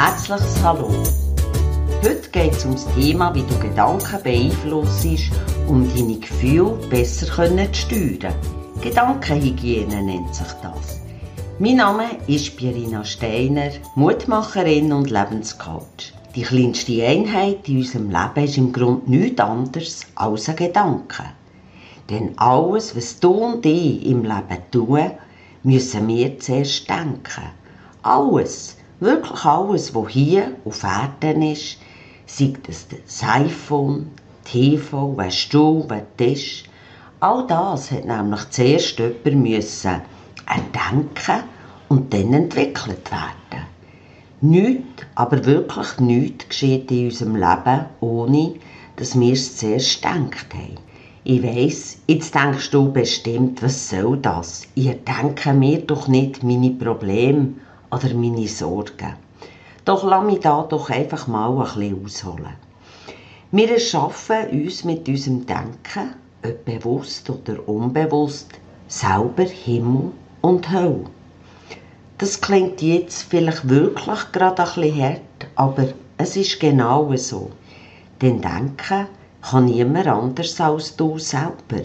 herzliches Hallo. Heute geht es um das Thema, wie du Gedanken beeinflusst, um deine Gefühle besser zu steuern. Gedankenhygiene nennt sich das. Mein Name ist Pierina Steiner, Mutmacherin und Lebenscoach. Die kleinste Einheit in unserem Leben ist im Grunde nichts anderes als ein Gedanke. Denn alles, was du und ich im Leben tun, müssen wir zuerst denken. Alles, wirklich alles, was hier auf Erden ist, sei es das iPhone, TV, ein Stuhl, ein Tisch, all das hat nämlich zuerst jemand müssen erdenken und dann entwickelt werden. Nichts, aber wirklich nichts geschieht in unserem Leben, ohne dass wir es zuerst gedacht haben. Ich weiss, jetzt denkst du bestimmt, was soll das? Ihr denke mir doch nicht meine Probleme oder meine Sorgen. Doch lass mich da doch einfach mal ein bisschen ausholen. Wir erschaffen uns mit unserem Denken, ob bewusst oder unbewusst, selber Himmel und Hölle. Das klingt jetzt vielleicht wirklich gerade ein bisschen hart, aber es ist genau so. Denn Denken kann niemand anders als du selber.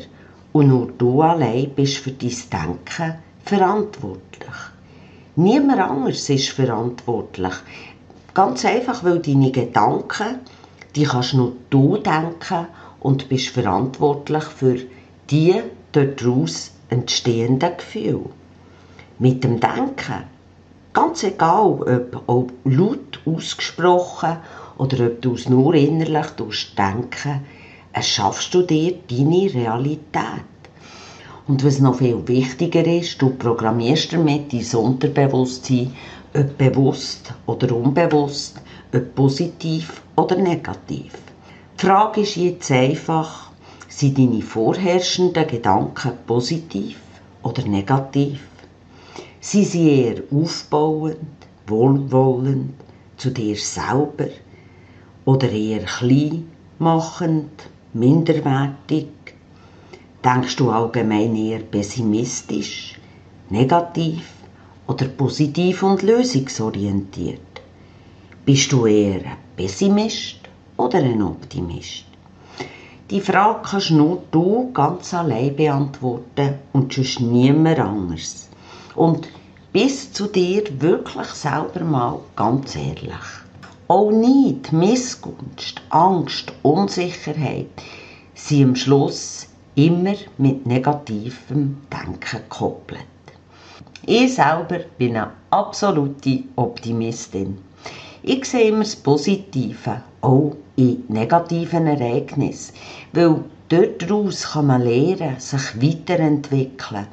Und nur du allein bist für dein Denken verantwortlich. Niemand anders ist verantwortlich. Ganz einfach, weil deine Gedanken, die kannst nur du denken und bist verantwortlich für die daraus entstehenden Gefühle. Mit dem Denken, ganz egal ob, ob laut ausgesprochen oder ob du es nur innerlich denken, erschaffst du dir deine Realität. Und was noch viel wichtiger ist, du programmierst damit dein Unterbewusstsein, ob bewusst oder unbewusst, ob positiv oder negativ. Die Frage ist jetzt einfach, sind deine vorherrschenden Gedanken positiv oder negativ? Sind sie eher aufbauend, wohlwollend zu dir selber oder eher klein machend, minderwertig? Denkst du allgemein eher pessimistisch, negativ oder positiv und lösungsorientiert? Bist du eher ein Pessimist oder ein Optimist? Die Frage kannst nur du ganz allein beantworten und sonst niemand anders. Und bist zu dir wirklich selber mal ganz ehrlich. Auch Neid, Missgunst, Angst, Unsicherheit sind am Schluss immer mit negativem Denken gekoppelt. Ich selber bin eine absolute Optimistin. Ich sehe immer das Positive, auch in negativen Ereignissen, weil daraus kann man lernen, sich weiterentwickeln.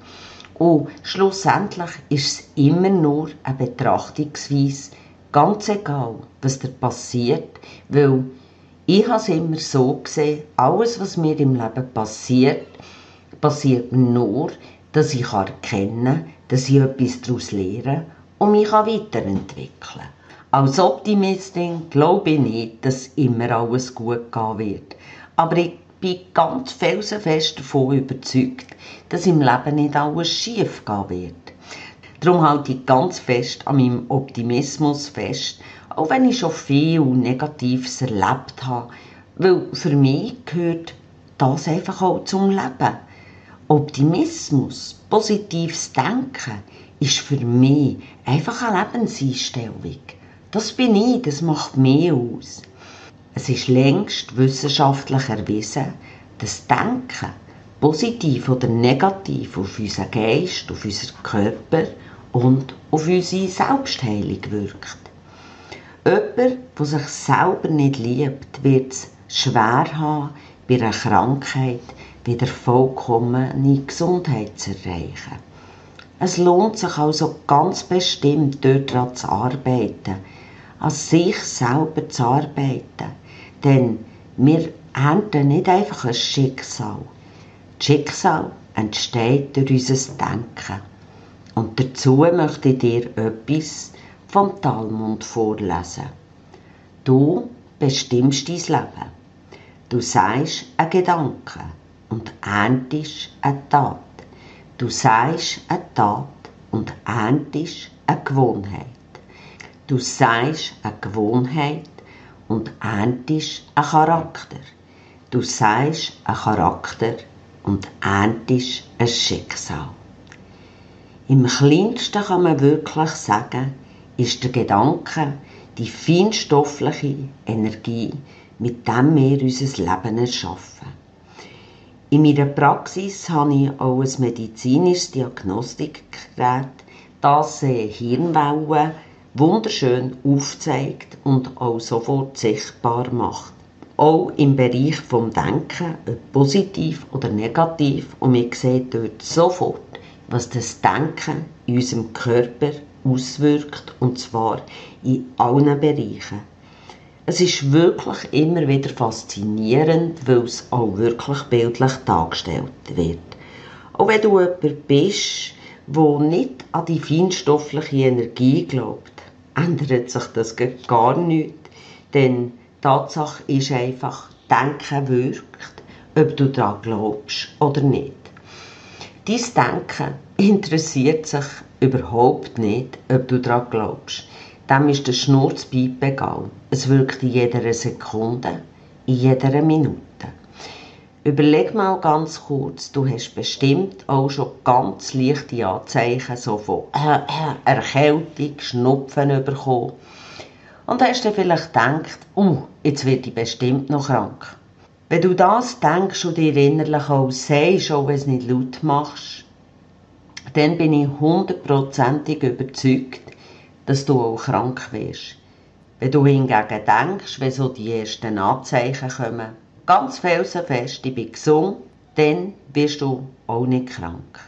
Und schlussendlich ist es immer nur eine Betrachtungsweise, Ganz egal, was dir passiert, weil ich habe es immer so gesehen, alles, was mir im Leben passiert, passiert nur, dass ich erkennen kann, dass ich etwas daraus lerne und mich weiterentwickeln kann. Als Optimistin glaube ich nicht, dass immer alles gut gehen wird. Aber ich bin ganz felsenfest davon überzeugt, dass im Leben nicht alles schief gehen wird. Darum halte ich ganz fest an meinem Optimismus fest, auch wenn ich schon viel Negatives erlebt habe, weil für mich gehört das einfach auch zum Leben. Optimismus, positives Denken ist für mich einfach eine Lebenseinstellung. Das bin ich, das macht mich aus. Es ist längst wissenschaftlich erwiesen, dass Denken, positiv oder negativ, auf unseren Geist, auf unseren Körper und auf unsere Selbstheilung wirkt. Jemand, der sich selber nicht liebt, wird es schwer haben, bei einer Krankheit wieder vollkommene Gesundheit zu erreichen. Es lohnt sich also ganz bestimmt, dort daran zu arbeiten, an sich selber zu arbeiten. Denn wir ernten nicht einfach ein Schicksal. Das Schicksal entsteht durch unser Denken. Und dazu möchte ich dir etwas vom Talmud vorlesen. Du bestimmst dein Leben. Du sagst ein Gedanke und erntest eine Tat. Du sagst eine Tat und erntest eine Gewohnheit. Du sagst eine Gewohnheit und erntest einen Charakter. Du sagst einen Charakter und erntest ein Schicksal. Im kleinsten kann man wirklich sagen, ist der Gedanke die feinstoffliche Energie, mit dem wir unser Leben erschaffen. In meiner Praxis habe ich auch ein medizinisches Diagnostikgerät, das Hirnwellen wunderschön aufzeigt und auch sofort sichtbar macht. Auch im Bereich vom Denken, ob positiv oder negativ, und man sieht dort sofort, was das Denken in unserem Körper auswirkt, und zwar in allen Bereichen. Es ist wirklich immer wieder faszinierend, weil es auch wirklich bildlich dargestellt wird. Auch wenn du jemand bist, der nicht an die feinstoffliche Energie glaubt, ändert sich das gar nicht. Denn die Tatsache ist einfach, Denken wirkt, ob du daran glaubst oder nicht. Dein Denken interessiert sich überhaupt nicht, ob du daran glaubst. Dem ist der Schnurzpiep egal. Es wirkt in jeder Sekunde, in jeder Minute. Überleg mal ganz kurz, du hast bestimmt auch schon ganz leichte Anzeichen so von äh, äh, Erkältung, Schnupfen bekommen. Und hast dann vielleicht gedacht, uh, jetzt werde ich bestimmt noch krank. Wenn du das denkst und dir innerlich auch sagst, auch wenn es nicht laut machst, dann bin ich hundertprozentig überzeugt, dass du auch krank wirst. Wenn du hingegen denkst, wenn so die ersten Anzeichen kommen, ganz felsenfest, ich bin gesund, dann wirst du auch nicht krank.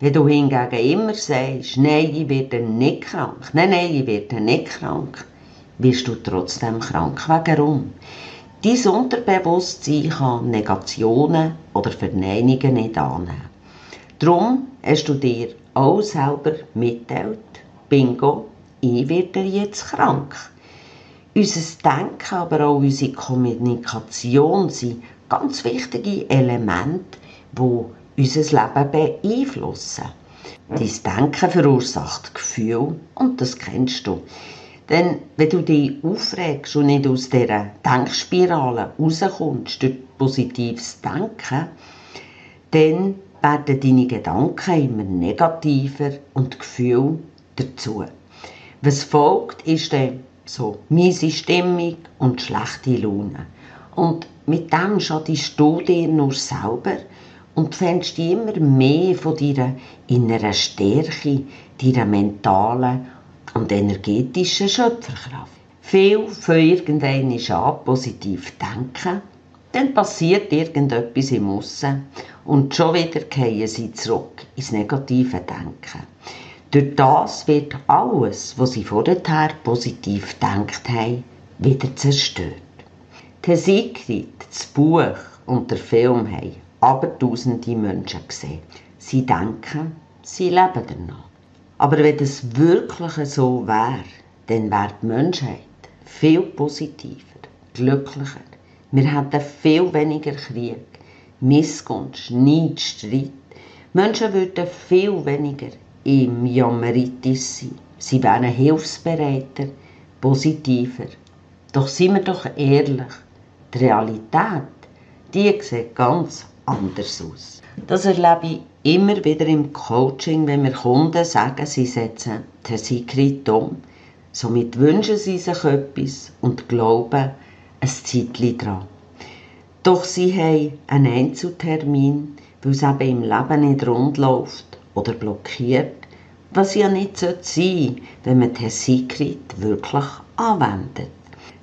Wenn du hingegen immer sagst, nein, ich werde nicht krank, nein, nein, ich werde nicht krank, wirst du trotzdem krank. Warum? Dein Unterbewusstsein kann Negationen oder Verneinungen nicht annehmen. Darum hast du dir auch selber mitteilt, bingo, ich werde jetzt krank. Unser Denken, aber auch unsere Kommunikation sind ganz wichtige Elemente, die unser Leben beeinflussen. Dein Denken verursacht Gefühle und das kennst du. Denn wenn du dich aufregst und nicht aus dieser Denkspirale rauskommst durch positives Denken, dann werden deine Gedanken immer negativer und die Gefühle dazu. Was folgt, ist dann so miese Stimmung und schlechte Laune. Und mit dem schadest du dir nur selber und fändest immer mehr von deiner inneren Stärke, deiner mentalen und energetischen Schöpferkraft. Viel von irgendeinem an positiv denken, dann passiert irgendetwas im Aussen und schon wieder fallen sie zurück ins negative Denken. Durch das wird alles, was sie vorher positiv gedacht haben, wieder zerstört. Der Secret, das Buch und der Film haben aber tausende Menschen gesehen. Sie denken, sie leben danach. Aber wenn es wirklich so wäre, dann wäre die Menschheit viel positiver, glücklicher. Wir hätten viel weniger Krieg, Missgunst, Neid, Streit. Menschen würden viel weniger im Jammeritis sein. Sie wären hilfsbereiter, positiver. Doch seien wir doch ehrlich, die Realität, die sieht ganz anders aus. Das erlebe ich immer wieder im Coaching, wenn mir Kunden sagen, sie setzen den Secret um. Somit wünschen sie sich etwas und glauben ein Zeitchen dran. Doch sie haben einen Einzeltermin, weil es eben im Leben nicht rund läuft oder blockiert, was ja nicht sein sollte, wenn man den Secret wirklich anwendet.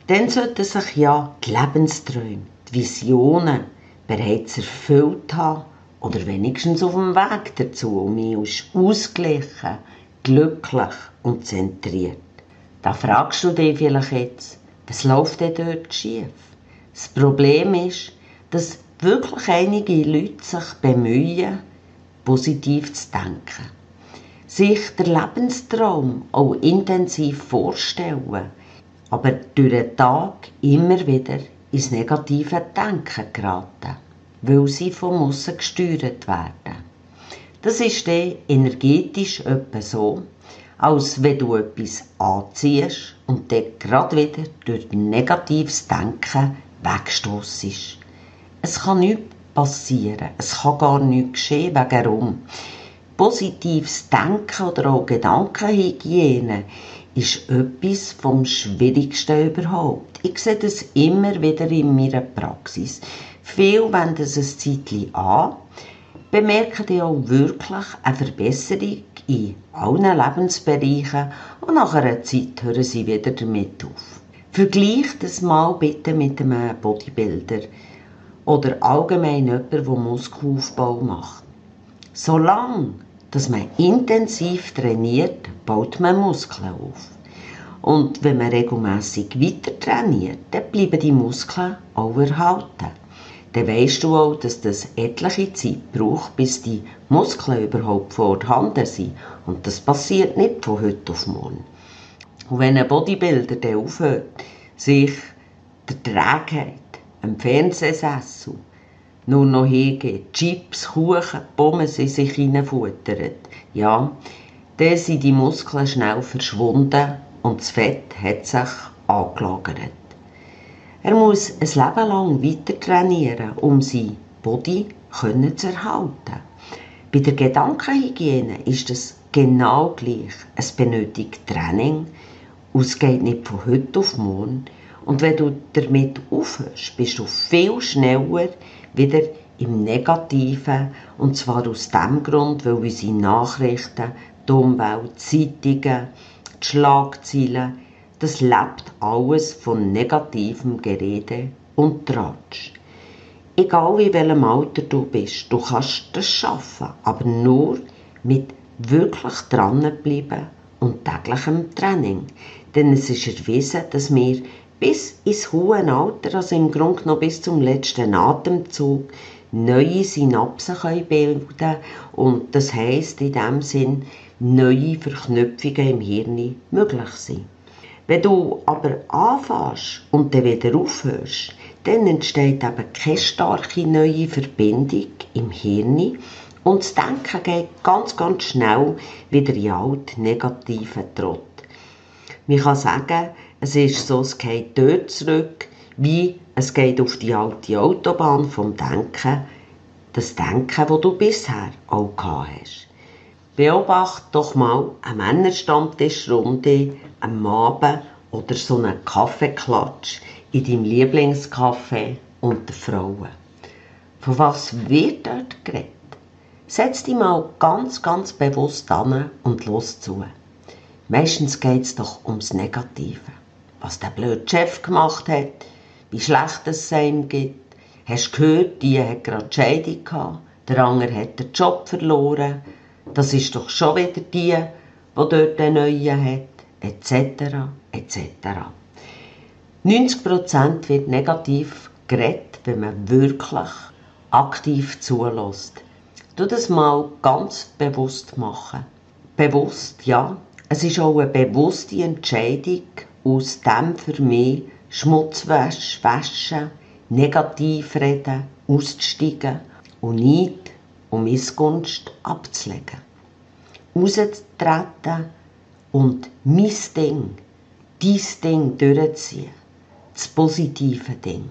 Dann sollten sich ja die Lebensträume, die Visionen bereits erfüllt haben oder wenigstens auf dem Weg dazu und man ist ausgeglichen, glücklich und zentriert. Da fragst du dich vielleicht jetzt, was läuft denn dort schief? Das Problem ist, dass wirklich einige Leute sich bemühen, positiv zu denken. Sich der Lebenstraum auch intensiv vorstellen, aber durch den Tag immer wieder ins negative Denken geraten, weil sie vom Aussen gesteuert werden. Das ist dann energetisch etwa so, als wenn du etwas anziehst und dann gerade wieder durch negatives Denken wegstossest. Es kann nichts passieren, es kann gar nichts geschehen, wegen rum. Positives Denken oder auch Gedankenhygiene ist etwas vom Schwierigsten überhaupt. Ich sehe das immer wieder in meiner Praxis. Viele wenden es ein Zeitchen an, bemerken die auch wirklich eine Verbesserung in allen Lebensbereichen und nach einer Zeit hören sie wieder damit auf. Vergleicht das mal bitte mit einem Bodybuilder oder allgemein jemand, der Muskelaufbau macht. Solange dass man intensiv trainiert, baut man Muskeln auf. Und wenn man regelmäßig weiter trainiert, dann bleiben die Muskeln auch erhalten. Dann weisst du auch, dass das etliche Zeit braucht, bis die Muskeln überhaupt vorhanden sind. Und das passiert nicht von heute auf morgen. Und wenn ein Bodybuilder dann aufhört, sich der Trägheit, am Fernsehsessel, nur noch hingeht, Chips, Kuchen, Pommes in sich hineinfuttert, ja, dann sind die Muskeln schnell verschwunden und das Fett hat sich angelagert. Er muss ein Leben lang weiter trainieren, um sein Body zu erhalten. Bei der Gedankenhygiene ist es genau gleich. Es benötigt Training und es geht nicht von heute auf morgen. Und wenn du damit aufhörst, bist du viel schneller wieder im Negativen. Und zwar aus dem Grund, weil unsere Nachrichten, die Umwelt, Zeitungen, die Schlagzeilen, das lebt alles von negativem Gerede und Tratsch. Egal in welchem Alter du bist, du kannst das schaffen, aber nur mit wirklich dranbleiben und täglichem Training. Denn es ist erwiesen, dass wir bis ins hohe Alter, also im Grunde noch bis zum letzten Atemzug, neue Synapsen bilden können und das heisst in dem Sinn, neue Verknüpfungen im Hirn möglich sind. Wenn du aber anfängst und dann wieder aufhörst, dann entsteht eben keine starke neue Verbindung im Hirn und das Denken geht ganz, ganz schnell wieder in alt negativen Trott. Man kann sagen, es ist so, es geht dort zurück, wie es geht auf die alte Autobahn vom Denken, das Denken, das du bisher auch gehabt hast. Beobachte doch mal eine Männerstammtischrunde am Abend oder so einen Kaffeeklatsch in deinem Lieblingscafé unter Frauen. Von was wird dort geredet? Setz dich mal ganz, ganz bewusst an und los zu. Meistens geht es doch ums Negative. Was der blöde Chef gemacht hat, wie schlecht es ihm gibt. Hast du gehört, die hat gerade Scheidung gehabt, der andere hat den Job verloren. Das ist doch schon wieder die, die dort den neuen hat, etc., etc. 90% wird negativ geredet, wenn man wirklich aktiv zulässt. Du das mal ganz bewusst machen. Bewusst, ja, es ist auch eine bewusste Entscheidung, aus dem für mich Schmutzwäsche, Waschen, Negativreden auszusteigen und nicht um Missgunst abzulegen. Rauszutreten und mein Ding, dein Ding durchzuziehen. Das positive Ding.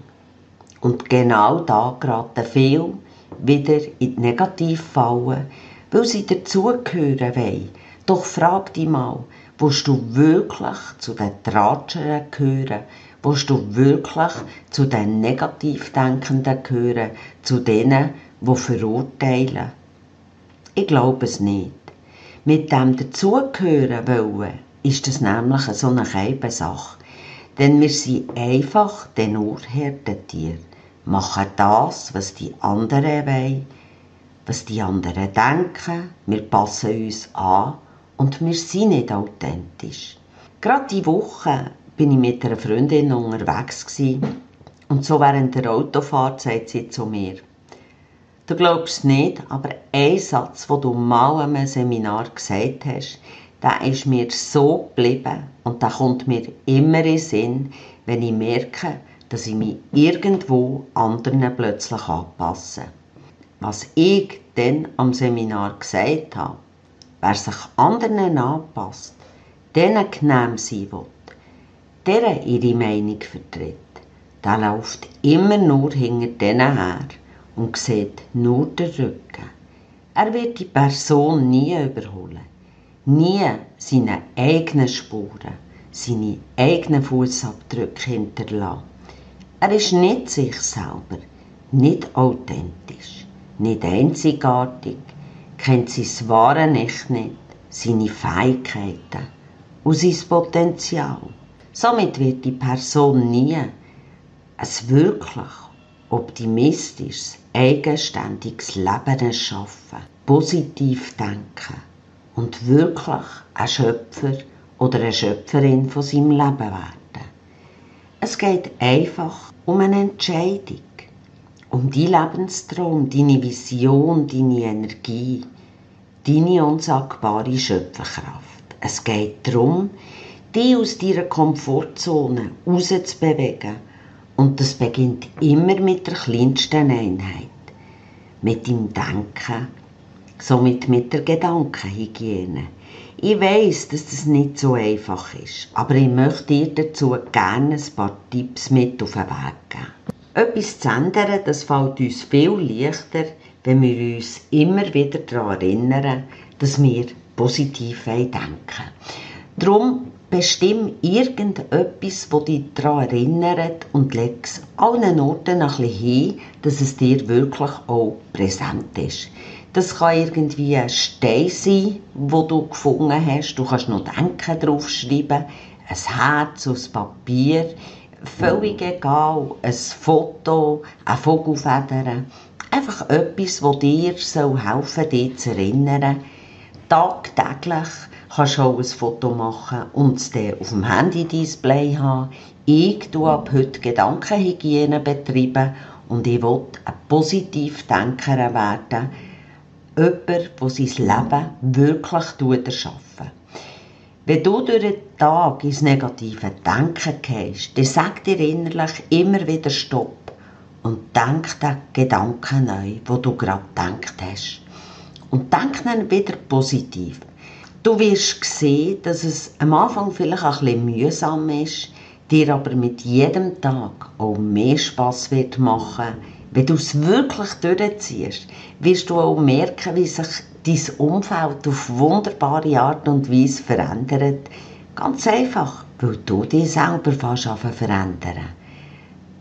Und genau da geraten viele wieder in die Negativfallen, weil sie dazugehören wollen doch frag dich mal, willst du wirklich zu den Tratschern gehören? Willst du wirklich zu den Negativdenkenden gehören? Zu denen, die verurteilen? Ich glaube es nicht. Mit dem dazugehören wollen, ist das nämlich so eine geheime Sache. Denn wir sind einfach den Urherdentier, machen das, was die anderen wollen, was die anderen denken, wir passen uns an und wir sind nicht authentisch. Gerade die Woche bin ich mit einer Freundin unterwegs gewesen, und so während der Autofahrt sagt sie zu mir, du glaubst nicht, aber ein Satz, den du mal einem Seminar gesagt hast, der ist mir so geblieben und der kommt mir immer in den Sinn, wenn ich merke, dass ich mich irgendwo anderen plötzlich anpasse. Was ich dann am Seminar gesagt habe, Wer sich anderen anpasst, denen genehm sein will, der ihre Meinung vertritt, der läuft immer nur hinter denen her und sieht nur den Rücken. Er wird die Person nie überholen, nie seine eigenen Spuren, seine eigenen Fußabdrücke hinterlassen. Er ist nicht sich selber, nicht authentisch, nicht einzigartig, kennt sein wahres Ich nicht, seine Fähigkeiten und sein Potenzial. Somit wird die Person nie ein wirklich optimistisches, eigenständiges Leben erschaffen, positiv denken und wirklich ein Schöpfer oder eine Schöpferin von seinem Leben werden. Es geht einfach um eine Entscheidung, um deinen Lebenstraum, deine Vision, deine Energie, deine unsagbare Schöpferkraft. Es geht darum, dich aus deiner Komfortzone rauszubewegen. Und das beginnt immer mit der kleinsten Einheit. Mit dem Denken, somit mit der Gedankenhygiene. Ich weiß, dass das nicht so einfach ist, aber ich möchte dir dazu gerne ein paar Tipps mit auf den Weg geben. Etwas zu ändern, das fällt uns viel leichter, wenn wir uns immer wieder daran erinnern, dass wir positiv denken Darum bestimm irgendetwas, das dich daran erinnert und leg es allen Orten ein bisschen hin, dass es dir wirklich auch präsent ist. Das kann irgendwie ein Stein sein, wo du gefunden hast. Du kannst noch Denken draufschreiben, ein Herz aus Papier, völlig egal, ein Foto, eine Vogelfeder. Einfach etwas, das dir soll helfen dich zu erinnern. Tagtäglich kannst du auch ein Foto machen und es dann auf dem Handy-Display haben. Ich tue ab heute Gedankenhygiene betreiben und ich will ein positiv Denker werden jemand, der sein Leben wirklich erschaffen Wenn du durch den Tag ins negative Denken gehst, dann sag dir innerlich immer wieder Stopp und denk den Gedanken neu, wo du gerade gedacht hast. Und denk dann wieder positiv. Du wirst sehen, dass es am Anfang vielleicht ein bisschen mühsam ist, dir aber mit jedem Tag auch mehr Spass wird machen wenn du es wirklich durchziehst, wirst du auch merken, wie sich dein Umfeld auf wunderbare Art und Weise verändert. Ganz einfach, weil du dich selber fast verändern.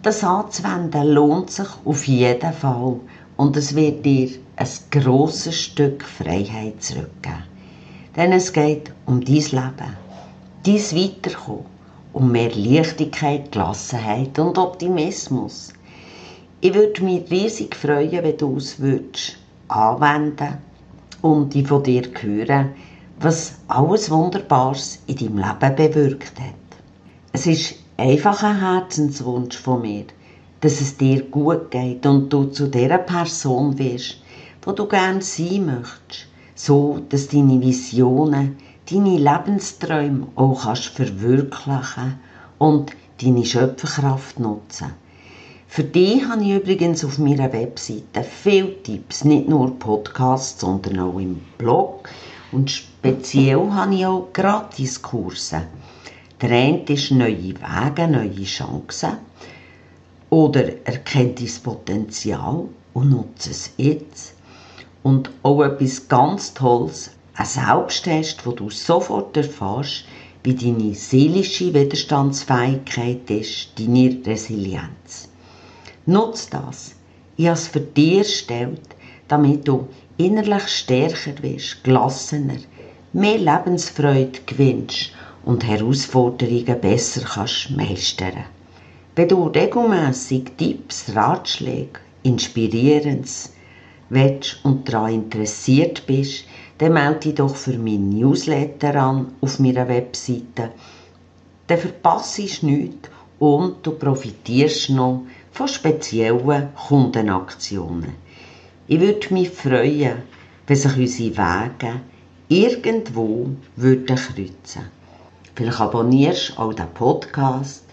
Das anzuwenden lohnt sich auf jeden Fall und es wird dir ein grosses Stück Freiheit zurückgeben. Denn es geht um dein Leben, dein Weiterkommen, um mehr Leichtigkeit, Gelassenheit und Optimismus. Ich würde mich riesig freuen, wenn du es würdest anwenden und ich von dir hören, was alles Wunderbares in deinem Leben bewirkt hat. Es ist einfach ein Herzenswunsch von mir, dass es dir gut geht und du zu der Person wirst, wo du gern sein möchtest, so dass deine Visionen, deine Lebensträume auch kannst verwirklichen und deine Schöpferkraft nutzen. Für dich habe ich übrigens auf meiner Webseite viele Tipps, nicht nur Podcasts, sondern auch im Blog. Und speziell habe ich auch Gratiskurse. Der eine ist neue Wege, neue Chancen. Oder erkennt dein Potenzial und nutze es jetzt. Und auch etwas ganz Tolles, ein Selbsttest, wo du sofort erfährst, wie deine seelische Widerstandsfähigkeit ist, deine Resilienz. Nutz das. Ich habe es für dich erstellt, damit du innerlich stärker wirst, gelassener, mehr Lebensfreude gewinnst und Herausforderungen besser kannst meistern. Wenn du regelmäßig Tipps, Ratschläge, Inspirierendes willst und daran interessiert bist, dann melde dich doch für mein Newsletter an auf meiner Webseite. Dann verpasst du nichts und du profitierst noch von speziellen Kundenaktionen. Ich würde mich freuen, wenn sich unsere Wege irgendwo würden kreuzen. Vielleicht abonnierst du auch den Podcast,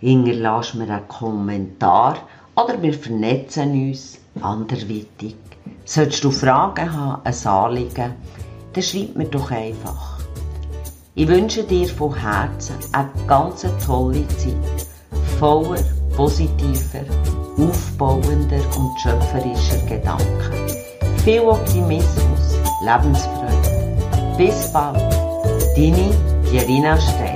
hinterlässt mir einen Kommentar oder wir vernetzen uns anderweitig. Solltest du Fragen haben, ein Anliegen, dann schreib mir doch einfach. Ich wünsche dir von Herzen eine ganz tolle Zeit, voller positiver, aufbauender und schöpferischer Gedanken. Viel Optimismus, Lebensfreude. Bis bald, deine Pierina Stein.